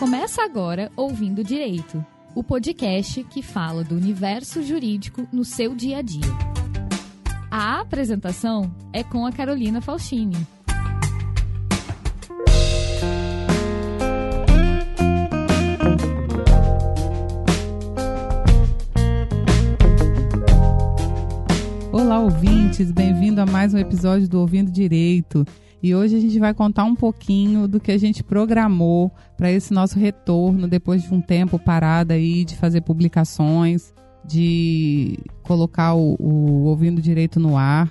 Começa agora Ouvindo Direito, o podcast que fala do universo jurídico no seu dia a dia. A apresentação é com a Carolina Faustini. Olá, ouvintes, bem-vindo a mais um episódio do Ouvindo Direito. E hoje a gente vai contar um pouquinho do que a gente programou para esse nosso retorno depois de um tempo parado aí de fazer publicações, de colocar o, o Ouvindo Direito no ar.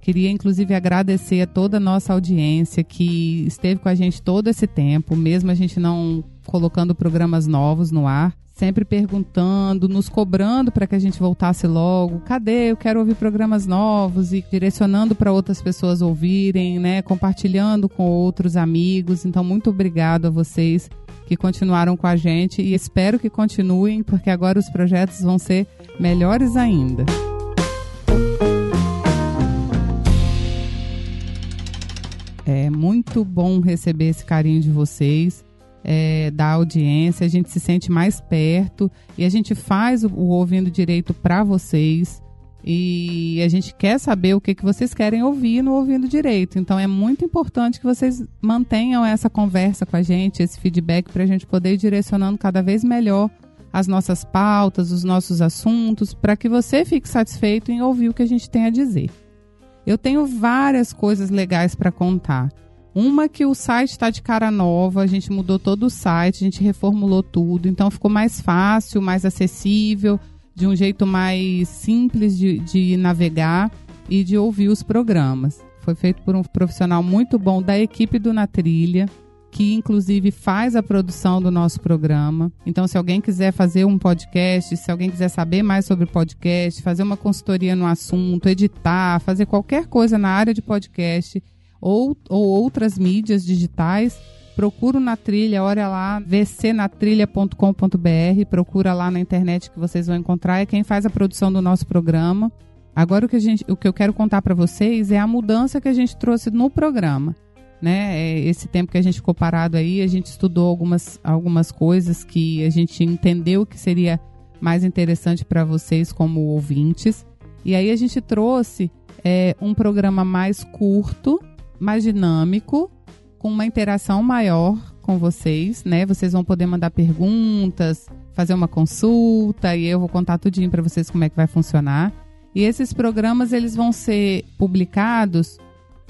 Queria inclusive agradecer a toda a nossa audiência que esteve com a gente todo esse tempo, mesmo a gente não colocando programas novos no ar sempre perguntando, nos cobrando para que a gente voltasse logo. Cadê? Eu quero ouvir programas novos e direcionando para outras pessoas ouvirem, né? Compartilhando com outros amigos. Então, muito obrigado a vocês que continuaram com a gente e espero que continuem, porque agora os projetos vão ser melhores ainda. É muito bom receber esse carinho de vocês é, da audiência, a gente se sente mais perto e a gente faz o, o ouvindo direito para vocês. E a gente quer saber o que, que vocês querem ouvir no Ouvindo Direito. Então é muito importante que vocês mantenham essa conversa com a gente, esse feedback, para a gente poder ir direcionando cada vez melhor as nossas pautas, os nossos assuntos, para que você fique satisfeito em ouvir o que a gente tem a dizer. Eu tenho várias coisas legais para contar. Uma que o site está de cara nova, a gente mudou todo o site, a gente reformulou tudo, então ficou mais fácil, mais acessível, de um jeito mais simples de, de navegar e de ouvir os programas. Foi feito por um profissional muito bom da equipe do Na Trilha, que inclusive faz a produção do nosso programa. Então, se alguém quiser fazer um podcast, se alguém quiser saber mais sobre podcast, fazer uma consultoria no assunto, editar, fazer qualquer coisa na área de podcast, ou, ou outras mídias digitais, procura na trilha, olha lá, vcnatrilha.com.br, procura lá na internet que vocês vão encontrar, é quem faz a produção do nosso programa. Agora o que, a gente, o que eu quero contar para vocês é a mudança que a gente trouxe no programa. Né? É, esse tempo que a gente ficou parado aí, a gente estudou algumas, algumas coisas que a gente entendeu que seria mais interessante para vocês como ouvintes. E aí a gente trouxe é, um programa mais curto, mais dinâmico, com uma interação maior com vocês, né? Vocês vão poder mandar perguntas, fazer uma consulta e eu vou contar tudinho para vocês como é que vai funcionar. E esses programas eles vão ser publicados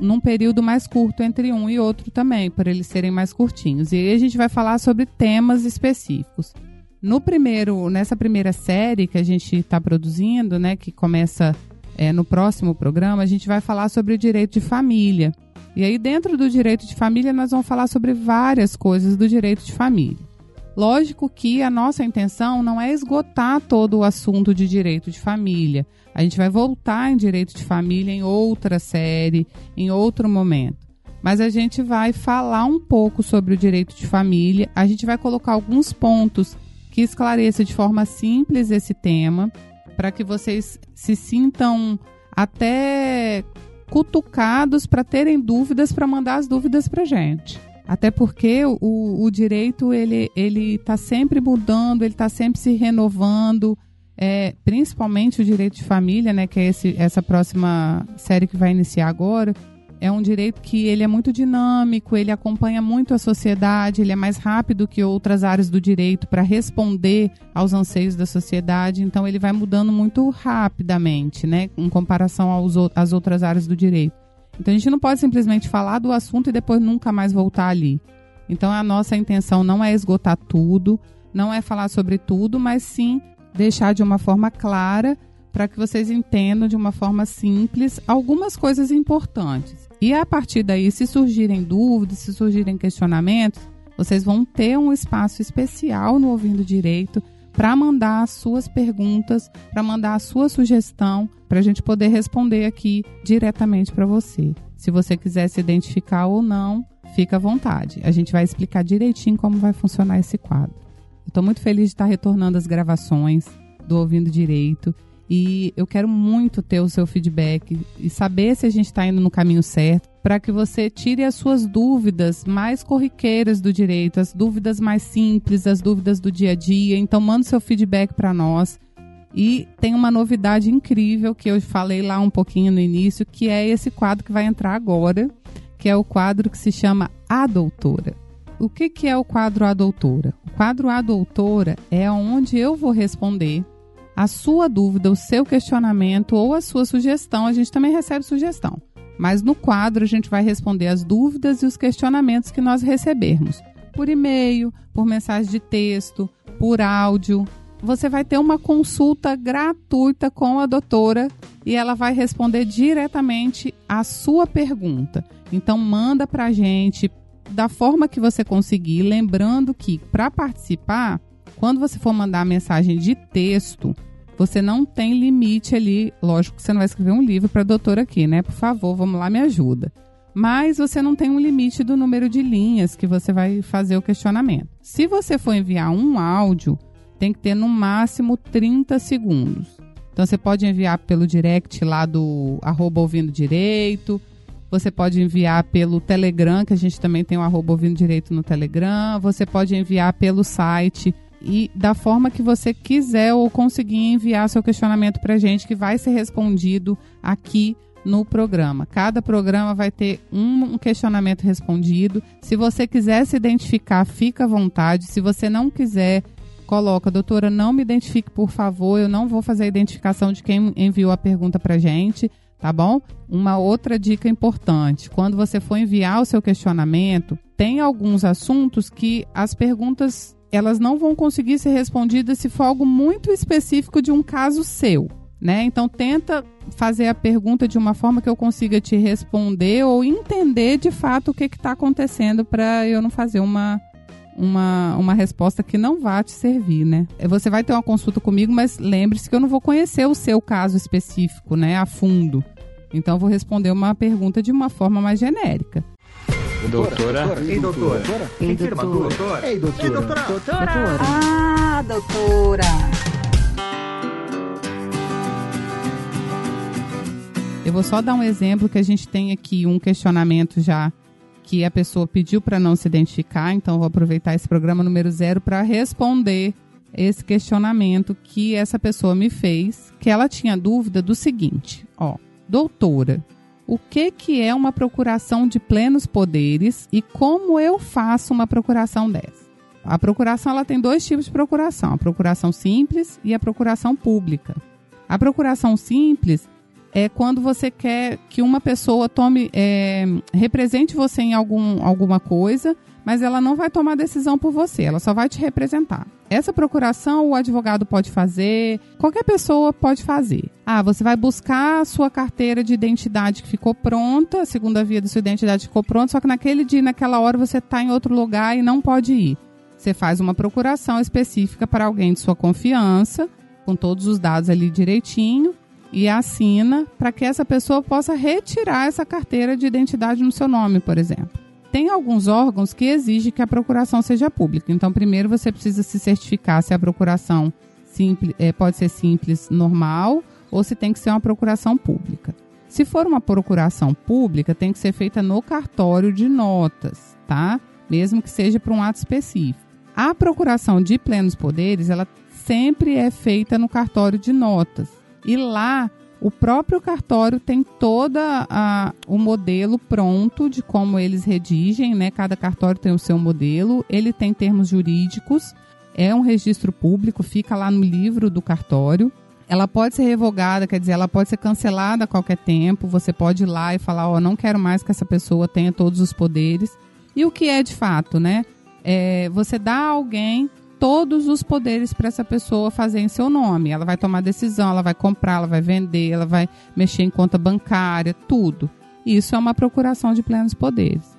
num período mais curto entre um e outro também, por eles serem mais curtinhos. E aí a gente vai falar sobre temas específicos. No primeiro, nessa primeira série que a gente está produzindo, né, que começa é, no próximo programa, a gente vai falar sobre o direito de família. E aí, dentro do direito de família, nós vamos falar sobre várias coisas do direito de família. Lógico que a nossa intenção não é esgotar todo o assunto de direito de família. A gente vai voltar em direito de família em outra série, em outro momento. Mas a gente vai falar um pouco sobre o direito de família, a gente vai colocar alguns pontos que esclareçam de forma simples esse tema, para que vocês se sintam até cutucados para terem dúvidas, para mandar as dúvidas para gente. Até porque o, o direito ele ele está sempre mudando, ele está sempre se renovando, é, principalmente o direito de família, né, que é esse, essa próxima série que vai iniciar agora é um direito que ele é muito dinâmico, ele acompanha muito a sociedade, ele é mais rápido que outras áreas do direito para responder aos anseios da sociedade, então ele vai mudando muito rapidamente, né, em comparação aos, às outras áreas do direito. Então a gente não pode simplesmente falar do assunto e depois nunca mais voltar ali. Então a nossa intenção não é esgotar tudo, não é falar sobre tudo, mas sim deixar de uma forma clara para que vocês entendam de uma forma simples algumas coisas importantes. E a partir daí, se surgirem dúvidas, se surgirem questionamentos, vocês vão ter um espaço especial no Ouvindo Direito para mandar as suas perguntas, para mandar a sua sugestão, para a gente poder responder aqui diretamente para você. Se você quiser se identificar ou não, fica à vontade. A gente vai explicar direitinho como vai funcionar esse quadro. Estou muito feliz de estar retornando as gravações do Ouvindo Direito e eu quero muito ter o seu feedback e saber se a gente está indo no caminho certo, para que você tire as suas dúvidas mais corriqueiras do direito, as dúvidas mais simples, as dúvidas do dia a dia. Então, manda seu feedback para nós. E tem uma novidade incrível que eu falei lá um pouquinho no início, que é esse quadro que vai entrar agora, que é o quadro que se chama A Doutora. O que, que é o quadro A Doutora? O quadro A Doutora é onde eu vou responder a sua dúvida, o seu questionamento ou a sua sugestão. A gente também recebe sugestão. Mas no quadro a gente vai responder as dúvidas e os questionamentos que nós recebermos por e-mail, por mensagem de texto, por áudio. Você vai ter uma consulta gratuita com a doutora e ela vai responder diretamente a sua pergunta. Então manda para a gente da forma que você conseguir, lembrando que para participar, quando você for mandar a mensagem de texto, você não tem limite ali. Lógico que você não vai escrever um livro para a doutora aqui, né? Por favor, vamos lá, me ajuda. Mas você não tem um limite do número de linhas que você vai fazer o questionamento. Se você for enviar um áudio, tem que ter no máximo 30 segundos. Então você pode enviar pelo direct lá do arroba ouvindo direito. Você pode enviar pelo Telegram, que a gente também tem o arroba ouvindo direito no Telegram. Você pode enviar pelo site e da forma que você quiser ou conseguir enviar seu questionamento para a gente, que vai ser respondido aqui no programa. Cada programa vai ter um questionamento respondido. Se você quiser se identificar, fica à vontade. Se você não quiser, coloca, doutora, não me identifique, por favor. Eu não vou fazer a identificação de quem enviou a pergunta para gente, tá bom? Uma outra dica importante: quando você for enviar o seu questionamento, tem alguns assuntos que as perguntas elas não vão conseguir ser respondidas se for algo muito específico de um caso seu. Né? Então tenta fazer a pergunta de uma forma que eu consiga te responder ou entender de fato o que está acontecendo para eu não fazer uma, uma, uma resposta que não vá te servir, né? Você vai ter uma consulta comigo, mas lembre-se que eu não vou conhecer o seu caso específico, né, a fundo. Então eu vou responder uma pergunta de uma forma mais genérica. Doutora. doutora. Ei, doutora. doutora. Ei, doutora. Ei, doutora. Ei, doutora. doutora. Ah, doutora. Eu vou só dar um exemplo que a gente tem aqui um questionamento já que a pessoa pediu para não se identificar, então vou aproveitar esse programa número zero para responder esse questionamento que essa pessoa me fez, que ela tinha dúvida do seguinte, ó, doutora, o que, que é uma procuração de plenos poderes e como eu faço uma procuração dessa. A procuração ela tem dois tipos de procuração: a procuração simples e a procuração pública. A procuração simples é quando você quer que uma pessoa tome é, represente você em algum, alguma coisa mas ela não vai tomar decisão por você, ela só vai te representar. Essa procuração o advogado pode fazer, qualquer pessoa pode fazer. Ah, você vai buscar a sua carteira de identidade que ficou pronta, a segunda via da sua identidade ficou pronta, só que naquele dia, naquela hora, você está em outro lugar e não pode ir. Você faz uma procuração específica para alguém de sua confiança, com todos os dados ali direitinho, e assina para que essa pessoa possa retirar essa carteira de identidade no seu nome, por exemplo tem alguns órgãos que exigem que a procuração seja pública. Então, primeiro você precisa se certificar se a procuração simples, é, pode ser simples, normal, ou se tem que ser uma procuração pública. Se for uma procuração pública, tem que ser feita no cartório de notas, tá? Mesmo que seja para um ato específico. A procuração de plenos poderes, ela sempre é feita no cartório de notas. E lá o próprio cartório tem toda o modelo pronto de como eles redigem, né? Cada cartório tem o seu modelo, ele tem termos jurídicos, é um registro público, fica lá no livro do cartório. Ela pode ser revogada, quer dizer, ela pode ser cancelada a qualquer tempo. Você pode ir lá e falar, ó, oh, não quero mais que essa pessoa tenha todos os poderes. E o que é de fato, né? É, você dá a alguém todos os poderes para essa pessoa fazer em seu nome. Ela vai tomar decisão, ela vai comprar, ela vai vender, ela vai mexer em conta bancária, tudo. Isso é uma procuração de plenos poderes.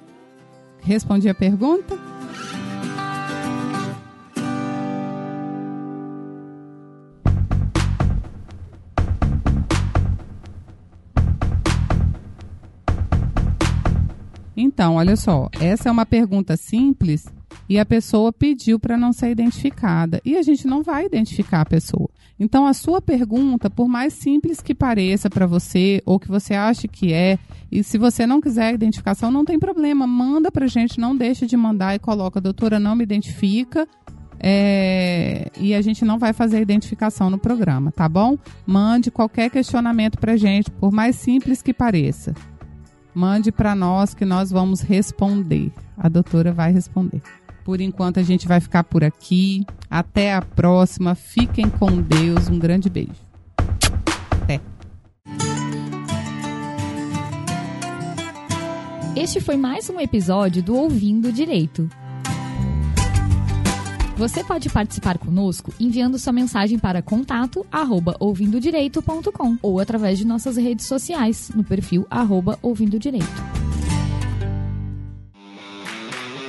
Respondi a pergunta? Então, olha só, essa é uma pergunta simples e a pessoa pediu para não ser identificada. E a gente não vai identificar a pessoa. Então, a sua pergunta, por mais simples que pareça para você, ou que você ache que é, e se você não quiser identificação, não tem problema, manda para a gente, não deixa de mandar e coloca, doutora, não me identifica, é, e a gente não vai fazer identificação no programa, tá bom? Mande qualquer questionamento para gente, por mais simples que pareça. Mande para nós que nós vamos responder. A doutora vai responder. Por enquanto a gente vai ficar por aqui. Até a próxima. Fiquem com Deus. Um grande beijo. Até. Este foi mais um episódio do Ouvindo Direito. Você pode participar conosco enviando sua mensagem para contato arroba ouvindodireito.com ou através de nossas redes sociais no perfil arroba ouvindo direito.